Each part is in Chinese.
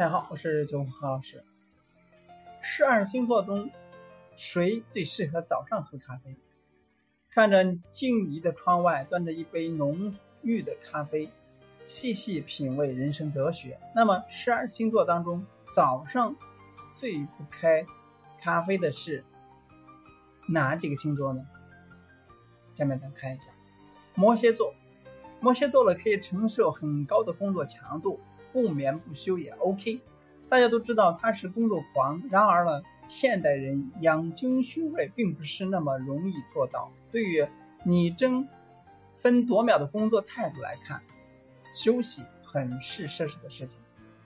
大家好，我是九五何老师。十二星座中，谁最适合早上喝咖啡？看着静谧的窗外，端着一杯浓郁的咖啡，细细品味人生哲学。那么，十二星座当中，早上最不开咖啡的是哪几个星座呢？下面咱看一下，摩羯座。摩羯座呢可以承受很高的工作强度。不眠不休也 OK，大家都知道他是工作狂。然而呢，现代人养精蓄锐并不是那么容易做到。对于你争分夺秒的工作态度来看，休息很是奢侈的事情。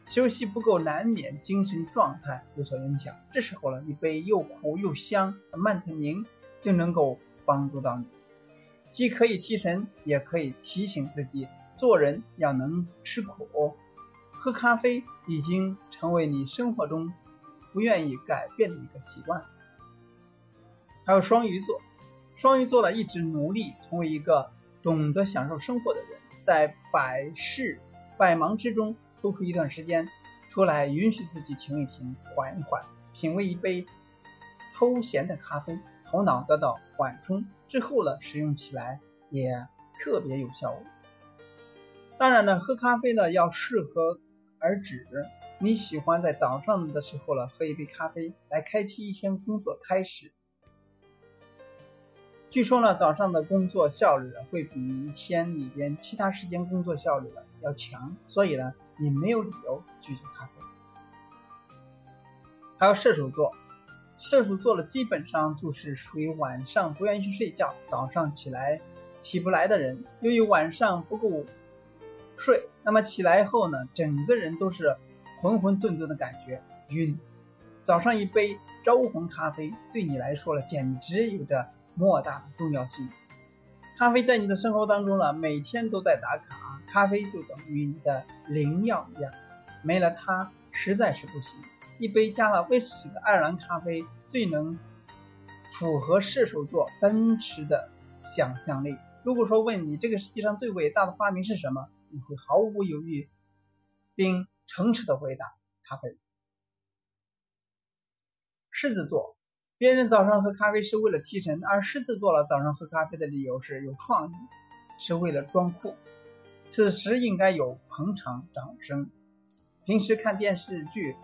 休息不够，难免精神状态有所影响。这时候呢，一杯又苦又香的曼特宁就能够帮助到你，既可以提神，也可以提醒自己做人要能吃苦。喝咖啡已经成为你生活中不愿意改变的一个习惯。还有双鱼座，双鱼座呢一直努力成为一个懂得享受生活的人，在百事百忙之中抽出一段时间出来，允许自己停一停，缓一缓，品味一杯偷闲的咖啡，头脑得到缓冲之后呢，使用起来也特别有效。当然呢，喝咖啡呢要适合。而止，你喜欢在早上的时候呢喝一杯咖啡来开启一天工作开始。据说呢，早上的工作效率会比一天里边其他时间工作效率要强，所以呢，你没有理由拒绝咖啡。还有射手座，射手座的基本上就是属于晚上不愿意去睡觉，早上起来起不来的人。由于晚上不够。睡，那么起来后呢，整个人都是浑浑沌沌的感觉，晕。早上一杯招红咖啡对你来说了，简直有着莫大的重要性。咖啡在你的生活当中呢，每天都在打卡，咖啡就等于你的灵药一样，没了它实在是不行。一杯加了威士忌的爱尔兰咖啡，最能符合射手座奔驰的想象力。如果说问你这个世界上最伟大的发明是什么？你会毫无犹豫并诚实的回答：咖啡。狮子座，别人早上喝咖啡是为了提神，而狮子座了早上喝咖啡的理由是有创意，是为了装酷。此时应该有捧场掌声。平时看电视剧，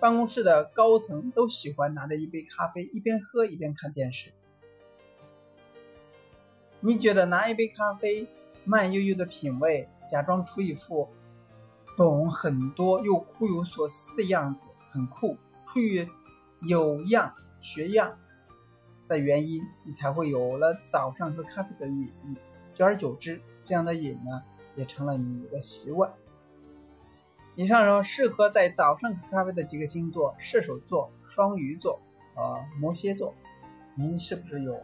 办公室的高层都喜欢拿着一杯咖啡，一边喝一边看电视。你觉得拿一杯咖啡，慢悠悠的品味？假装出一副懂很多又酷有所思的样子，很酷。出于有样学样的原因，你才会有了早上喝咖啡的瘾。久而久之，这样的瘾呢，也成了你的习惯。以上说适合在早上喝咖啡的几个星座：射手座、双鱼座和摩羯座。您是不是有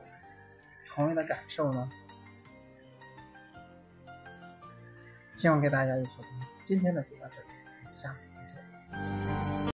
同样的感受呢？希望给大家有所帮助。今天的就到这里，下次。